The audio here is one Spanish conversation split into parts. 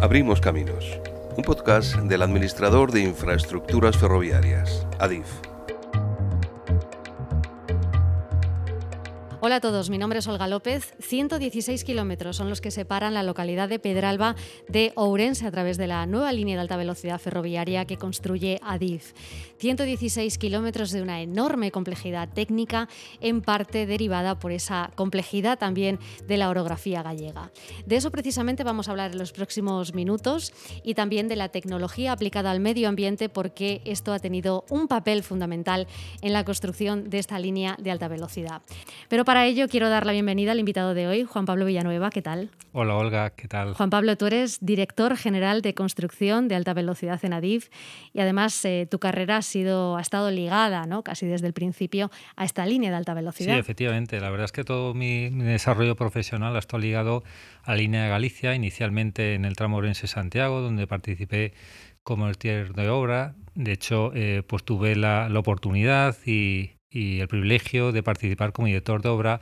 Abrimos Caminos, un podcast del administrador de infraestructuras ferroviarias, ADIF. Hola a todos, mi nombre es Olga López. 116 kilómetros son los que separan la localidad de Pedralba de Ourense a través de la nueva línea de alta velocidad ferroviaria que construye Adif. 116 kilómetros de una enorme complejidad técnica, en parte derivada por esa complejidad también de la orografía gallega. De eso precisamente vamos a hablar en los próximos minutos y también de la tecnología aplicada al medio ambiente porque esto ha tenido un papel fundamental en la construcción de esta línea de alta velocidad. Pero para ello quiero dar la bienvenida al invitado de hoy, Juan Pablo Villanueva. ¿Qué tal? Hola Olga, ¿qué tal? Juan Pablo, tú eres director general de construcción de alta velocidad en Adif y además eh, tu carrera ha, sido, ha estado ligada ¿no? casi desde el principio a esta línea de alta velocidad. Sí, efectivamente. La verdad es que todo mi, desarrollo profesional ha estado ligado a la línea de Galicia, inicialmente en el tramo Orense-Santiago, donde participé como el tier de obra. De hecho, eh, pues tuve la, la oportunidad y, y el privilegio de participar como director de obra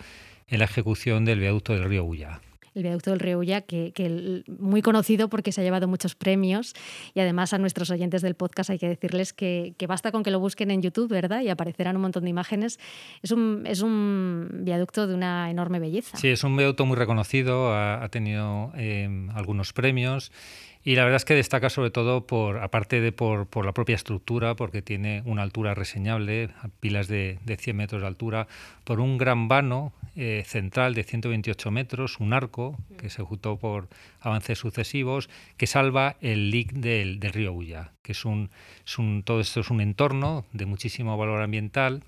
en la ejecución del viaducto del río Ulla el viaducto del río Ulla, que, que, muy conocido porque se ha llevado muchos premios y además a nuestros oyentes del podcast hay que decirles que, que, basta con que lo busquen en YouTube, ¿verdad? Y aparecerán un montón de imágenes. Es un, es un viaducto de una enorme belleza. Sí, es un viaducto muy reconocido, ha, ha tenido eh, algunos premios y la verdad es que destaca sobre todo por, aparte de por, por la propia estructura, porque tiene una altura reseñable, pilas de, de 100 metros de altura, por un gran vano eh, central de 128 metros, un arco que se ejecutó por avances sucesivos, que salva el lic del, del río Ulla, que es un, es un, todo esto es un entorno de muchísimo valor ambiental.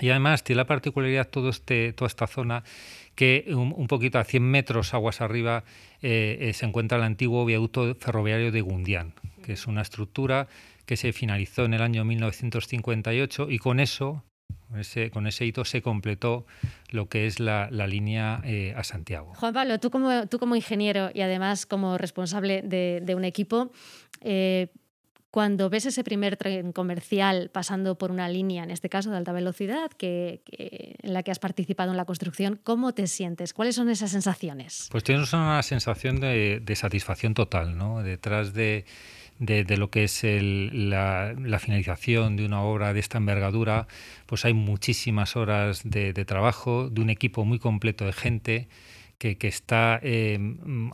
Y además tiene la particularidad todo este, toda esta zona que un, poquito a 100 metros aguas arriba eh, eh, se encuentra el antiguo viaducto ferroviario de Gundián, que es una estructura que se finalizó en el año 1958 y con eso, con ese, hito, se completó lo que es la, línea eh, a Santiago. Juan Pablo, tú como, ingeniero y además como responsable de, de un equipo, eh, cuando ves ese primer tren comercial pasando por una línea, en este caso de alta velocidad, que, que, en la que has participado en la construcción, ¿cómo te sientes? ¿Cuáles son esas sensaciones? Pues tienes una sensación de, de satisfacción total, ¿no? Detrás de, de, de, lo que es el, la, la, finalización de una obra de esta envergadura, pues hay muchísimas horas de, de trabajo, de un equipo muy completo de gente que, que está eh,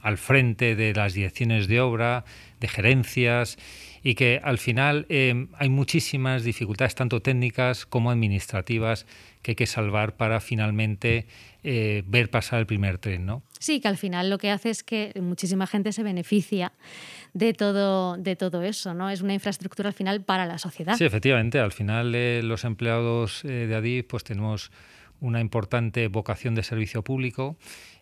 al frente de las direcciones de obra, de gerencias y que al final eh, hay muchísimas dificultades, tanto técnicas como administrativas, que hay que salvar para finalmente eh, ver pasar el primer tren. ¿no? Sí, que al final lo que hace es que muchísima gente se beneficia de todo, de todo eso. ¿no? Es una infraestructura al final para la sociedad. Sí, efectivamente. Al final eh, los empleados de ADIF pues tenemos una importante vocación de servicio público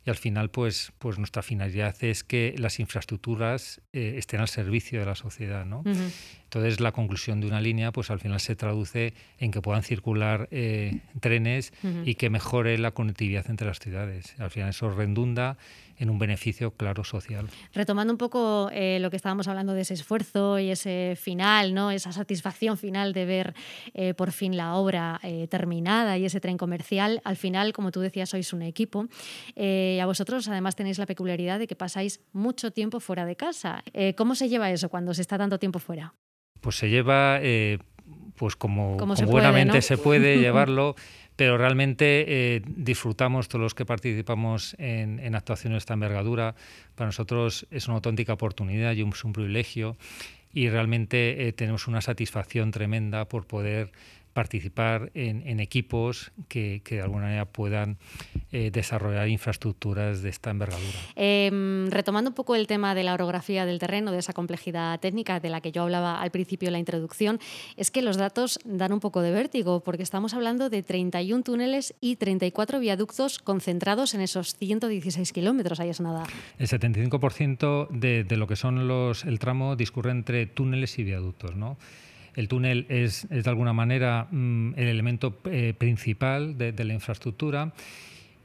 y al final pues, pues nuestra finalidad es que las infraestructuras eh, estén al servicio de la sociedad. ¿no? Uh -huh. Entonces la conclusión de una línea pues al final se traduce en que puedan circular eh, trenes uh -huh. y que mejore la conectividad entre las ciudades. Al final eso redunda en un beneficio claro social. Retomando un poco eh, lo que estábamos hablando de ese esfuerzo y ese final, ¿no? esa satisfacción final de ver eh, por fin la obra eh, terminada y ese tren comercial, al final, como tú decías, sois un equipo eh, a vosotros además tenéis la peculiaridad de que pasáis mucho tiempo fuera de casa. Eh, ¿Cómo se lleva eso cuando se está tanto tiempo fuera? Pues se lleva eh, pues como, como se buenamente puede, ¿no? se puede llevarlo pero realmente eh, disfrutamos todos los que participamos en, en, actuaciones de esta envergadura. Para nosotros es una auténtica oportunidad y es un privilegio y realmente eh, tenemos una satisfacción tremenda por poder participar en, en equipos que, que, de alguna manera puedan eh, desarrollar infraestructuras de esta envergadura. Eh, retomando un poco el tema de la orografía del terreno, de esa complejidad técnica de la que yo hablaba al principio en la introducción, es que los datos dan un poco de vértigo, porque estamos hablando de 31 túneles y 34 viaductos concentrados en esos 116 kilómetros, ahí es nada. El 75% de, de, lo que son los, el tramo discurre entre túneles y viaductos, ¿no? El túnel es, es de alguna manera mmm, el elemento eh, principal de, de, la infraestructura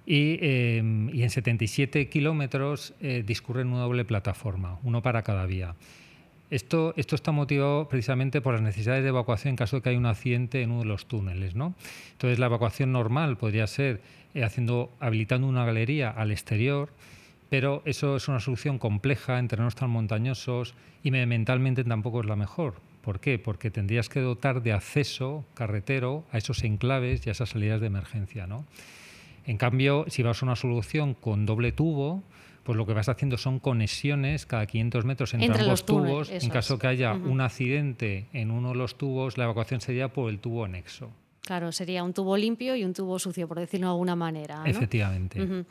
y, eh, y en 77 kilómetros eh, discurren una doble plataforma, uno para cada vía. Esto, esto, está motivado precisamente por las necesidades de evacuación en caso de que haya un accidente en uno de los túneles. ¿no? Entonces, la evacuación normal podría ser eh, haciendo, habilitando una galería al exterior pero eso es una solución compleja en terrenos tan montañosos y mentalmente tampoco es la mejor. ¿Por qué? Porque tendrías que dotar de acceso carretero a esos enclaves y a esas salidas de emergencia. ¿no? En cambio, si vas a una solución con doble tubo, pues lo que vas haciendo son conexiones cada 500 metros entre, ambos los tubos. En caso que haya un accidente en uno de los tubos, la evacuación sería por el tubo anexo. Claro, sería un tubo limpio y un tubo sucio, por decirlo de alguna manera. Efectivamente.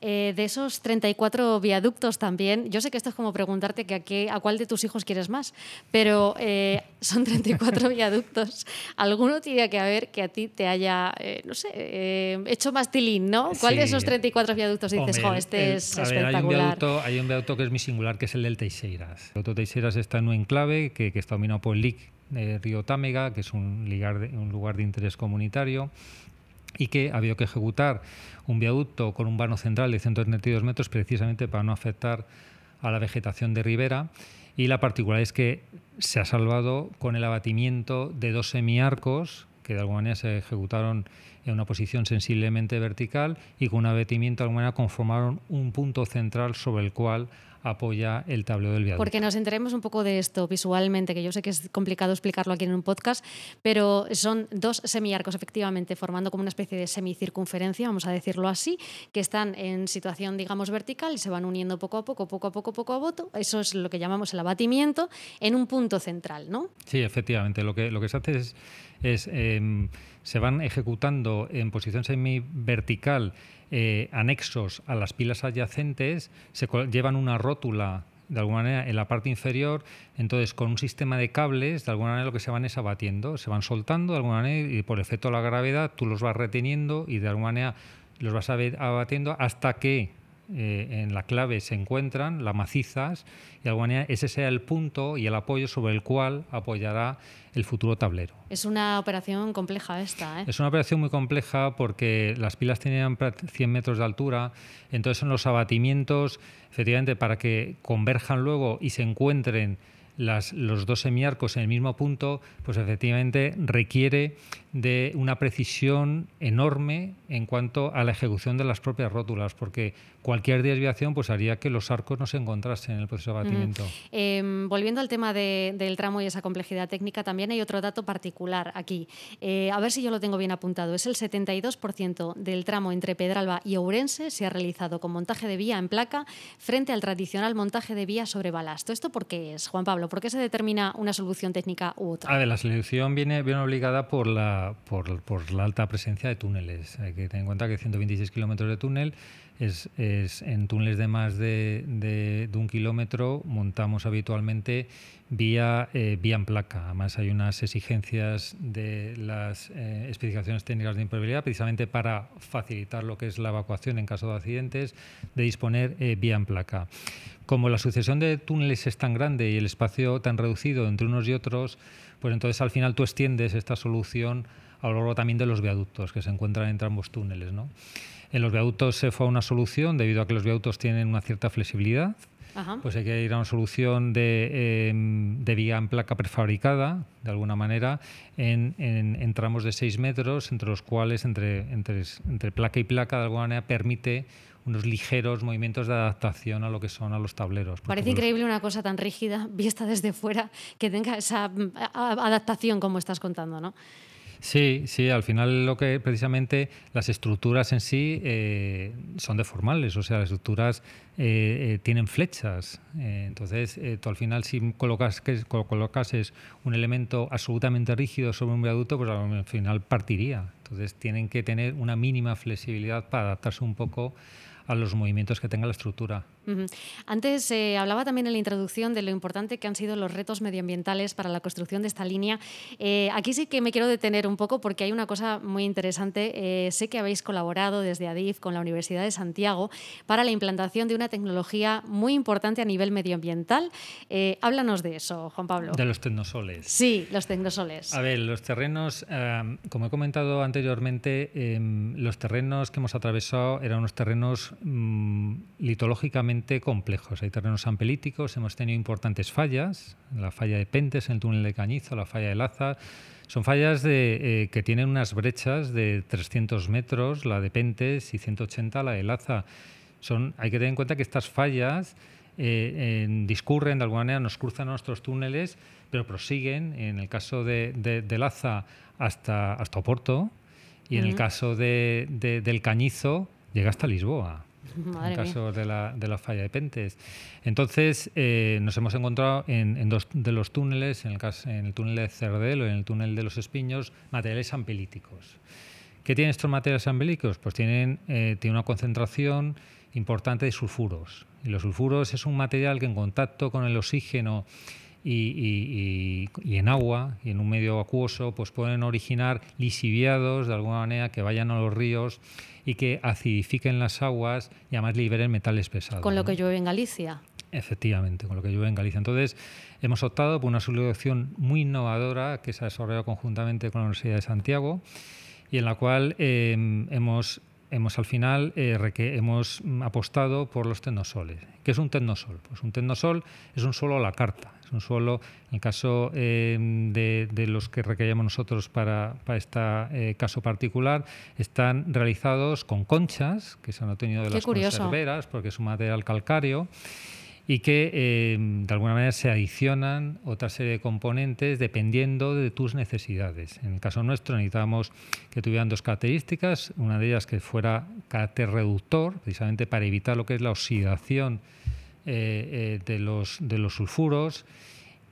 Eh, de esos 34 viaductos también, yo sé que esto es como preguntarte que a, qué, a cuál de tus hijos quieres más, pero eh, son 34 viaductos. Alguno tiene que haber que a ti te haya, eh, no sé, hecho más tilín, ¿no? ¿Cuál de esos 34 viaductos dices, jo, este es espectacular? hay, un viaducto, hay, un viaducto, que es muy singular, que es el del Teixeiras. El viaducto Teixeiras está en un enclave que, que está dominado por el LIC de Río Támega, que es un, un lugar de interés comunitario, y que ha habido que ejecutar un viaducto con un vano central de 132 metros precisamente para no afectar a la vegetación de ribera. Y la particularidad es que se ha salvado con el abatimiento de dos semiarcos que de alguna manera se ejecutaron en una posición sensiblemente vertical y con un abatimiento de alguna manera conformaron un punto central sobre el cual apoya el tablero del viaducto. Porque nos enteremos un poco de esto visualmente, que yo sé que es complicado explicarlo aquí en un podcast, pero son dos semiarcos efectivamente formando como una especie de semicircunferencia, vamos a decirlo así, que están en situación, digamos, vertical y se van uniendo poco a poco, poco a poco, poco a poco. Eso es lo que llamamos el abatimiento en un punto central, ¿no? Sí, efectivamente. Lo que, lo que se hace es, es em, se van ejecutando en posición semi-vertical eh, anexos a las pilas adyacentes, se llevan una rótula de alguna manera en la parte inferior, entonces con un sistema de cables, de alguna manera lo que se van es abatiendo, se van soltando de alguna manera y por efecto de la gravedad tú los vas reteniendo y de alguna manera los vas abatiendo hasta que eh, en la clave se encuentran, las macizas, y de alguna manera ese sea el punto y el apoyo sobre el cual apoyará el futuro tablero. Es una operación compleja esta. ¿eh? Es una operación muy compleja porque las pilas tenían 100 metros de altura, entonces en los abatimientos, efectivamente, para que converjan luego y se encuentren los dos semiarcos en el mismo punto, pues efectivamente requiere de una precisión enorme en cuanto a la ejecución de las propias rótulas, porque cualquier desviación pues haría que los arcos no se encontrasen en el proceso de abatimiento. Em, volviendo al tema del tramo y esa complejidad técnica, también hay otro dato particular aquí. Eh, a ver si yo lo tengo bien apuntado. Es el 72% del tramo entre Pedralba y Ourense se ha realizado con montaje de vía en placa frente al tradicional montaje de vía sobre balasto. ¿Esto por qué es, Juan Pablo? ¿Por qué se determina una solución técnica u otra? A ver, la solución viene, obligada por la, por, por la alta presencia de túneles. Hay que tener en cuenta que 126 kilómetros de túnel es, es, en túneles de más de, de, un kilómetro montamos habitualmente vía, eh, vía en placa. Además hay unas exigencias de las eh, especificaciones técnicas de impermeabilidad precisamente para facilitar lo que es la evacuación en caso de accidentes, de disponer eh, vía en placa. Como la sucesión de túneles es tan grande y el espacio tan reducido entre unos y otros, pues entonces al final tú extiendes esta solución a lo largo también de los viaductos que se encuentran entre ambos túneles. ¿no? En los viaductos se fue a una solución, debido a que los viaductos tienen una cierta flexibilidad, pues hay que ir a una solución de, em, de, vía en placa prefabricada, de alguna manera, en, en, tramos de 6 metros, entre los cuales, entre, entre, entre placa y placa, de alguna manera, permite unos ligeros movimientos de adaptación a lo que son a los tableros. Parece increíble una cosa tan rígida, vista desde fuera, que tenga esa adaptación como estás contando, ¿no? Sí, sí, al final lo que precisamente las estructuras en sí eh, son deformables, o sea, las estructuras eh, eh, tienen flechas. entonces, tú al final si colocas, que, colocases un elemento absolutamente rígido sobre un viaducto, pues al final partiría. Entonces, tienen que tener una mínima flexibilidad para adaptarse un poco a los movimientos que tenga la estructura. Antes eh, hablaba también en la introducción de lo importante que han sido los retos medioambientales para la construcción de esta línea. Eh, aquí sí que me quiero detener un poco porque hay una cosa muy interesante. Eh, sé que habéis colaborado desde ADIF con la Universidad de Santiago para la implantación de una tecnología muy importante a nivel medioambiental. háblanos de eso, Juan Pablo. De los tecnosoles. Sí, los tecnosoles. A ver, los terrenos, como he comentado anteriormente, em, los terrenos que hemos atravesado eran unos terrenos mm, litológicamente complejos. Hay terrenos ampelíticos, hemos tenido importantes fallas, la falla de Pentes, el túnel de Cañizo, la falla de Laza. Son fallas de, eh, que tienen unas brechas de 300 metros, la de Pentes, y 180 la de Laza. Son, hay que tener en cuenta que estas fallas eh, discurren, de alguna manera nos cruzan nuestros túneles, pero prosiguen, en el caso de, de, Laza, hasta, hasta Oporto, y en el caso de, del Cañizo, llega hasta Lisboa. en el caso de la, de la, falla de Pentes. Entonces, eh, nos hemos encontrado en, dos de los túneles, en el, caso, en el túnel de Cerdelo y en el túnel de los Espiños, materiales ampelíticos. ¿Qué tienen estos materiales ampelíticos? Pues tienen, eh, tienen una concentración importante de sulfuros. Y los sulfuros es un material que en contacto con el oxígeno y, en agua y en un medio acuoso pues pueden originar lisiviados de alguna manera que vayan a los ríos y que acidifiquen las aguas y además liberen metales pesados. Con lo que llueve en Galicia. Efectivamente, con lo que llueve en Galicia. Entonces, hemos optado por una solución muy innovadora que se ha desarrollado conjuntamente con la Universidad de Santiago y en la cual eh, hemos hemos al final eh, hemos apostado por los tecnosoles. ¿Qué es un tecnosol? Pues un tecnosol es un suelo a la carta. Es un suelo, en el caso eh, de, los que requeríamos nosotros para, para este eh, caso particular, están realizados con conchas que se han obtenido de las conserveras, porque es un material calcáreo y que em, de alguna manera se adicionan otra serie de componentes dependiendo de tus necesidades. En el caso nuestro necesitábamos que tuvieran dos características, una de ellas que fuera carácter reductor, precisamente para evitar lo que es la oxidación eh, eh, de, los, de los sulfuros,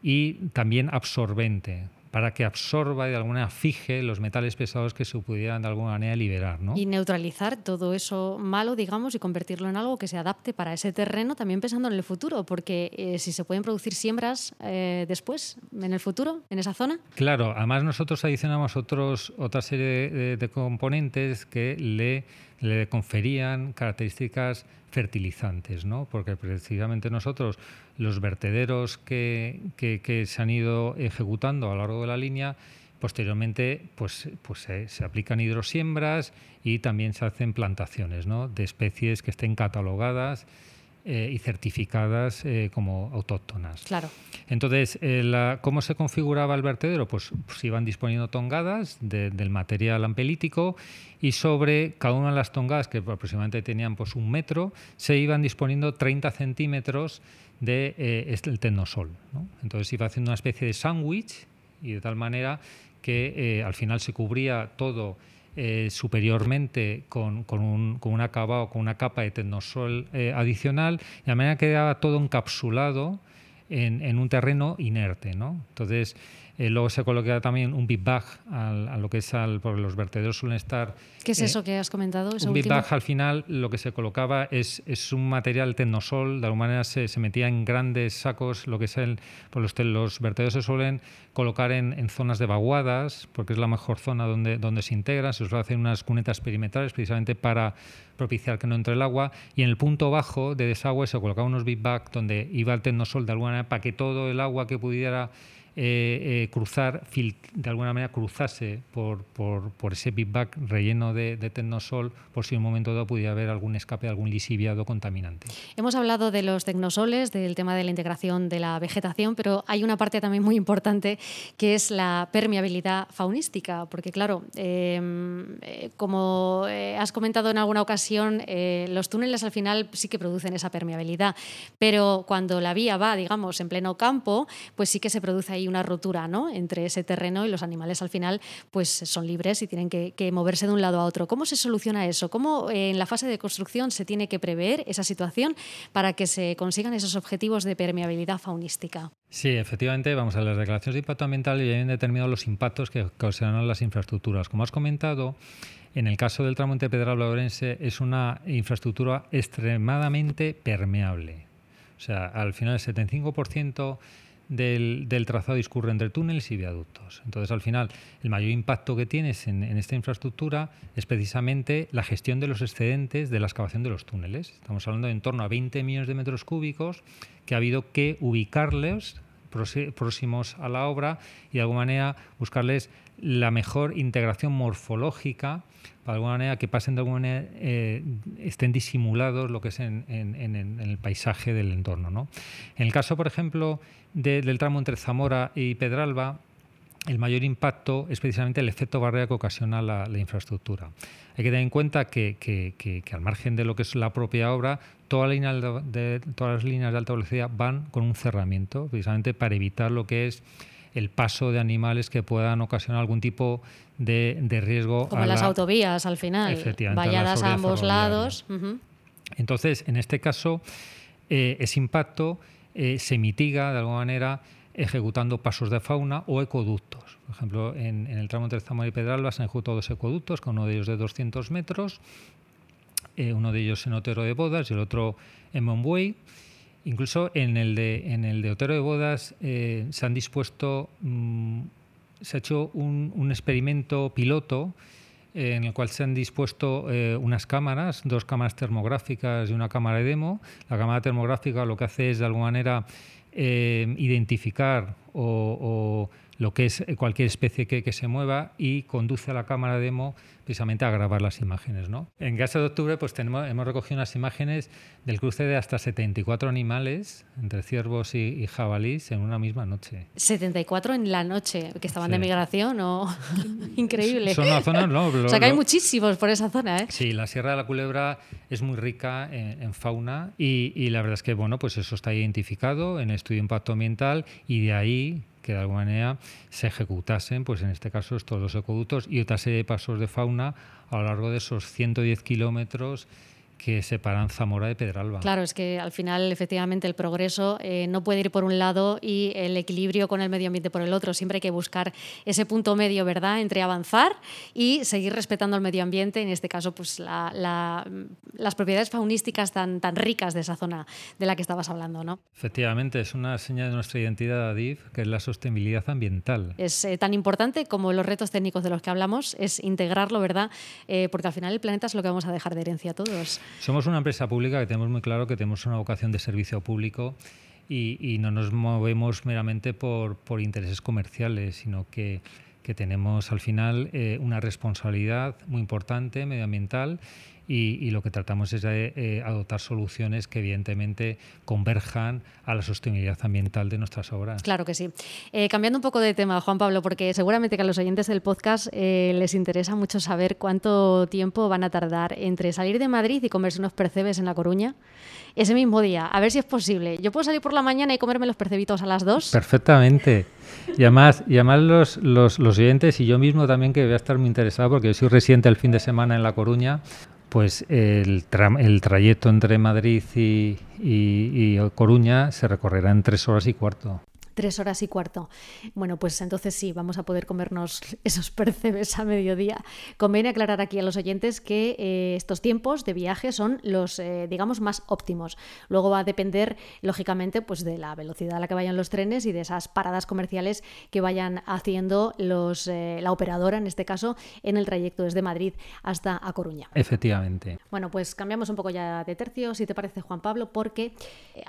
y también absorbente, para que absorba y de alguna manera fije los metales pesados que se pudieran de alguna manera liberar. ¿no? Y neutralizar todo eso malo, digamos, y convertirlo en algo que se adapte para ese terreno, también pensando en el futuro, porque eh, si se pueden producir siembras eh, después, en el futuro, en esa zona. Claro, además nosotros adicionamos otros, otra serie de, componentes que le, le conferían características fertilizantes, ¿no? porque precisamente nosotros los vertederos que, se han ido ejecutando a lo largo de la línea, posteriormente pues, pues se, aplican hidrosiembras y también se hacen plantaciones ¿no? de especies que estén catalogadas eh, y certificadas eh, como autóctonas. Claro. Entonces, eh, ¿cómo se configuraba el vertedero? Pues, pues se iban disponiendo tongadas del material ampelítico y sobre cada una de las tongadas, que aproximadamente tenían pues, un metro, se iban disponiendo 30 centímetros del de, este, tecnosol. ¿no? Entonces iba haciendo una especie de sándwich y de tal manera que al final se cubría todo eh, superiormente con, con, un, con, un, acabado, con una capa de tecnosol eh, adicional, de manera que quedaba todo encapsulado en, en un terreno inerte. ¿no? Entonces, eh, luego se coloca también un big bag a lo que es al, porque los vertederos suelen estar. ¿Qué es eso que has comentado? un big bag al final lo que se colocaba es, es un material tecnosol, de alguna manera se, se, metía en grandes sacos, lo que es el. Por los, los vertederos se suelen colocar en, en, zonas de vaguadas, porque es la mejor zona donde, donde se integra, se suele hacer unas cunetas perimetrales precisamente para propiciar que no entre el agua, y en el punto bajo de desagüe se colocaba unos big bag donde iba el tecnosol de alguna manera para que todo el agua que pudiera eh, eh, cruzar, de alguna manera cruzase por, por, por ese bag relleno de, de tecnosol, por si en un momento dado pudiera haber algún escape, algún lisiviado contaminante. Hemos hablado de los tecnosoles, del tema de la integración de la vegetación, pero hay una parte también muy importante que es la permeabilidad faunística, porque claro, em, eh, como has comentado en alguna ocasión, los túneles al final sí que producen esa permeabilidad, pero cuando la vía va, digamos, en pleno campo, pues sí que se produce ahí una rotura ¿no? entre ese terreno y los animales al final pues son libres y tienen que, moverse de un lado a otro. ¿Cómo se soluciona eso? ¿Cómo eh, en la fase de construcción se tiene que prever esa situación para que se consigan esos objetivos de permeabilidad faunística? Sí, efectivamente, vamos a las declaraciones de impacto ambiental y han determinado los impactos que causan las infraestructuras. Como has comentado, en el caso del tramo entre Pedral Orense es una infraestructura extremadamente permeable. O sea, al final el 75% del, trazado discurre entre túneles y viaductos. Entonces, al final, el mayor impacto que tienes en, esta infraestructura es precisamente la gestión de los excedentes de la excavación de los túneles. Estamos hablando de en torno a 20 millones de metros cúbicos que ha habido que ubicarlos próximos a la obra y de alguna manera buscarles la mejor integración morfológica para alguna manera que pasen de alguna manera, eh, estén disimulados lo que es en, el paisaje del entorno. ¿no? En el caso, por ejemplo, del tramo entre Zamora y Pedralba, el mayor impacto es precisamente el efecto barrera que ocasiona la, infraestructura. Hay que tener en cuenta que, al margen de lo que es la propia obra, de, todas las líneas de alta velocidad van con un cerramiento, precisamente para evitar lo que es el paso de animales que puedan ocasionar algún tipo de, riesgo. Como las autovías, al final, valladas a ambos lados. Entonces, en este caso, eh, ese impacto eh, se mitiga de alguna manera ejecutando pasos de fauna o ecoductos. Por ejemplo, en, el tramo entre Zamora y Pedralba se han ejecutado dos ecoductos, con uno de ellos de 200 metros, eh, uno de ellos en Otero de Bodas y el otro en Monbuey. Incluso en el de, en el de Otero de Bodas eh, se han dispuesto, mm, se ha hecho un, experimento piloto eh, en el cual se han dispuesto unas cámaras, dos cámaras termográficas y una cámara de demo. La cámara termográfica lo que hace es, de alguna manera, eh, identificar o, lo que es cualquier especie que, se mueva y conduce a la cámara demo precisamente a grabar las imágenes. ¿no? En Casa de Octubre pues tenemos, hemos recogido unas imágenes del cruce de hasta 74 animales, entre ciervos y, jabalís, en una misma noche. 74 en la noche, que estaban de migración o... Increíble. Son una zona, no, o sea que hay muchísimos por esa zona. ¿eh? Sí, la Sierra de la Culebra es muy rica en, fauna y, y, la verdad es que bueno, pues eso está identificado en el estudio de impacto ambiental y de ahí que de alguna manera se ejecutasen, pues en este caso estos dos ecoductos y otra serie de pasos de fauna a lo largo de esos 110 kilómetros que separan Zamora de Pedralba. Claro, es que al final efectivamente el progreso eh, no puede ir por un lado y el equilibrio con el medio ambiente por el otro. Siempre hay que buscar ese punto medio, ¿verdad?, entre avanzar y seguir respetando el medio ambiente, en este caso, pues las propiedades faunísticas tan, tan ricas de esa zona de la que estabas hablando, ¿no? Efectivamente, es una señal de nuestra identidad, Adif, que es la sostenibilidad ambiental. Es eh, tan importante como los retos técnicos de los que hablamos, es integrarlo, ¿verdad?, eh, porque al final el planeta es lo que vamos a dejar de herencia a todos. Somos una empresa pública que tenemos muy claro que tenemos una vocación de servicio público y, no nos movemos meramente por, intereses comerciales, sino que que tenemos al final eh, una responsabilidad muy importante medioambiental y, lo que tratamos es de eh, adoptar soluciones que evidentemente converjan a la sostenibilidad ambiental de nuestras obras. Claro que sí. Eh, cambiando un poco de tema, Juan Pablo, porque seguramente que a los oyentes del podcast les interesa mucho saber cuánto tiempo van a tardar entre salir de Madrid y comerse unos percebes en La Coruña ese mismo día. A ver si es posible. ¿Yo puedo salir por la mañana y comerme los percebitos a las dos? Perfectamente. Y además, y los, los, oyentes y yo mismo también que voy a estar muy interesado porque yo soy residente el fin de semana en La Coruña, pues el, el trayecto entre Madrid y, y, Coruña se recorrerá en tres horas y cuarto. Tres horas y cuarto. Bueno, pues entonces sí, vamos a poder comernos esos percebes a mediodía. Conviene aclarar aquí a los oyentes que eh, estos tiempos de viaje son los, eh, digamos, más óptimos. Luego va a depender, lógicamente, pues de la velocidad a la que vayan los trenes y de esas paradas comerciales que vayan haciendo los, eh, la operadora, en este caso, en el trayecto desde Madrid hasta A Coruña. Efectivamente. Bueno, pues cambiamos un poco ya de tercio, si te parece, Juan Pablo, porque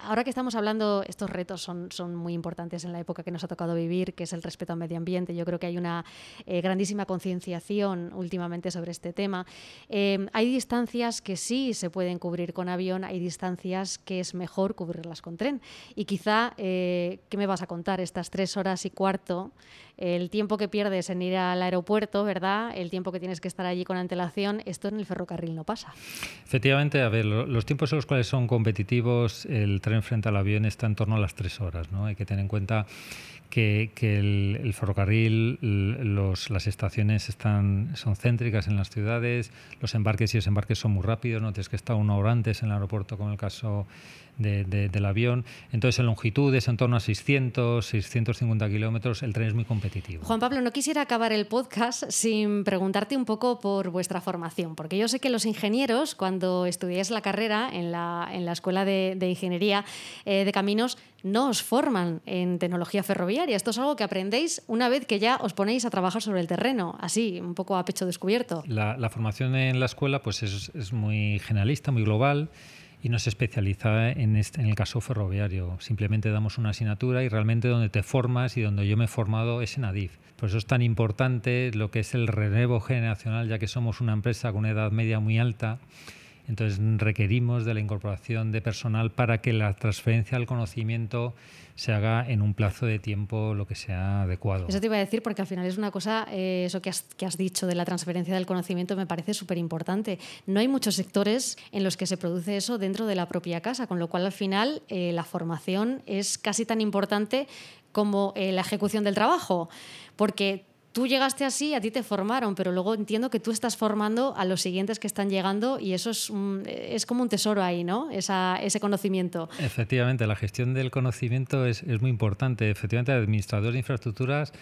ahora que estamos hablando, estos retos son, son muy importantes en la época que nos ha tocado vivir, que es el respeto al medio ambiente. Yo creo que hay una eh, grandísima concienciación últimamente sobre este tema. Eh, hay distancias que sí se pueden cubrir con avión, hay distancias que es mejor cubrirlas con tren. Y quizá, eh, ¿qué me vas a contar? Estas tres horas y cuarto el tiempo que pierdes en ir al aeropuerto, ¿verdad? El tiempo que tienes que estar allí con antelación, esto en el ferrocarril no pasa. Efectivamente, a ver, los tiempos en los cuales son competitivos, el tren frente al avión está en torno a las tres horas, ¿no? Hay que tener en cuenta que, el, ferrocarril, las estaciones están, son céntricas en las ciudades, los embarques y desembarques son muy rápidos, no tienes que estar una hora antes en el aeropuerto, como el caso del avión. Entonces, en longitudes, en torno a 600, 650 kilómetros, el tren es muy competitivo. Juan Pablo, no quisiera acabar el podcast sin preguntarte un poco por vuestra formación, porque yo sé que los ingenieros, cuando estudiáis la carrera en la, en la Escuela de, Ingeniería eh, de Caminos, no os forman en tecnología ferroviaria. Esto es algo que aprendéis una vez que ya os ponéis a trabajar sobre el terreno, así, un poco a pecho descubierto. La, formación en la escuela pues es, es muy generalista, muy global y no se especializa en, este, en el caso ferroviario. Simplemente damos una asignatura y realmente donde te formas y donde yo me he formado es en ADIF. Por eso es tan importante lo que es el relevo generacional, ya que somos una empresa con una edad media muy alta Entonces requerimos de la incorporación de personal para que la transferencia del conocimiento se haga en un plazo de tiempo lo que sea adecuado. Eso te iba a decir porque al final es una cosa, eh, eso que has, que has, dicho de la transferencia del conocimiento me parece súper importante. No hay muchos sectores en los que se produce eso dentro de la propia casa, con lo cual al final eh, la formación es casi tan importante como eh, la ejecución del trabajo, porque tú llegaste así, a ti te formaron, pero luego entiendo que tú estás formando a los siguientes que están llegando y eso es, es como un tesoro ahí, ¿no? Esa, ese conocimiento. Efectivamente, la gestión del conocimiento es, es muy importante. Efectivamente, administradores de infraestructuras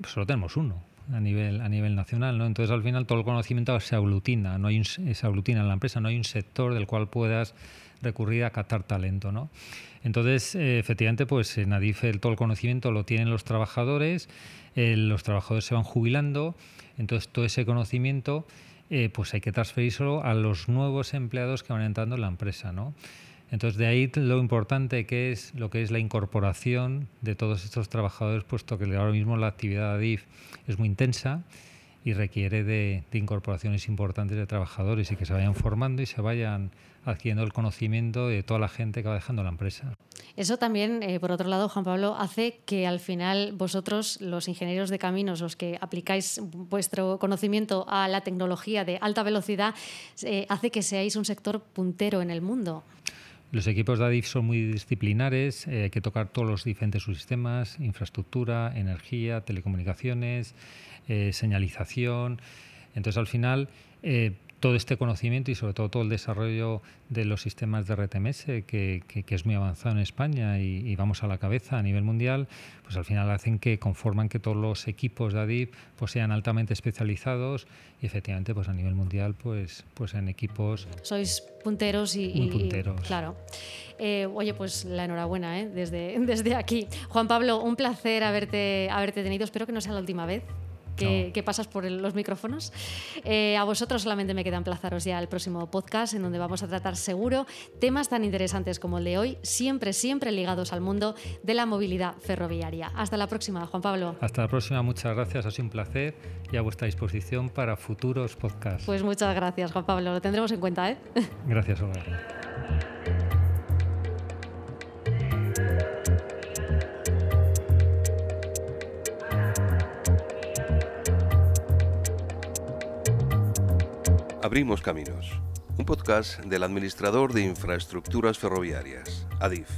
pues solo tenemos uno a nivel, a nivel nacional, ¿no? Entonces al final todo el conocimiento se aglutina, no hay un, se aglutina en la empresa, no hay un sector del cual puedas recurrir a captar talento, ¿no? Entonces, eh, efectivamente, pues en Adif todo el conocimiento lo tienen los trabajadores, eh, los trabajadores se van jubilando, entonces todo ese conocimiento eh, pues hay que transferírselo a los nuevos empleados que van entrando en la empresa, ¿no? Entonces de ahí lo importante que es lo que es la incorporación de todos estos trabajadores, puesto que ahora mismo la actividad ADIF es muy intensa y requiere de, incorporaciones importantes de trabajadores y que se vayan formando y se vayan adquiriendo el conocimiento de toda la gente que va dejando la empresa. Eso también, eh, por otro lado, Juan Pablo, hace que al final vosotros, los ingenieros de caminos, los que aplicáis vuestro conocimiento a la tecnología de alta velocidad, eh, hace que seáis un sector puntero en el mundo. Los equipos de ADIF son muy disciplinares, eh, hay que tocar todos los diferentes subsistemas, infraestructura, energía, telecomunicaciones, eh, señalización. Entonces, al final, eh, todo este conocimiento y sobre todo todo el desarrollo de los sistemas de RTMS, que, es muy avanzado en España y, vamos a la cabeza a nivel mundial, pues al final hacen que conforman que todos los equipos de ADIP pues sean altamente especializados y efectivamente pues a nivel mundial pues, pues en equipos... Sois punteros y... Muy punteros. claro. Eh, oye, pues la enhorabuena ¿eh? desde, desde aquí. Juan Pablo, un placer haberte, haberte tenido. Espero que no sea la última vez que, pasas por los micrófonos. Eh, a vosotros solamente me queda emplazaros ya al próximo podcast en donde vamos a tratar seguro temas tan interesantes como el de hoy, siempre, siempre ligados al mundo de la movilidad ferroviaria. Hasta la próxima, Juan Pablo. Hasta la próxima, muchas gracias, ha sido un placer y a vuestra disposición para futuros podcasts. Pues muchas gracias, Juan Pablo, lo tendremos en cuenta. ¿eh? Gracias, Olga. Abrimos Caminos, un podcast del administrador de infraestructuras ferroviarias, ADIF.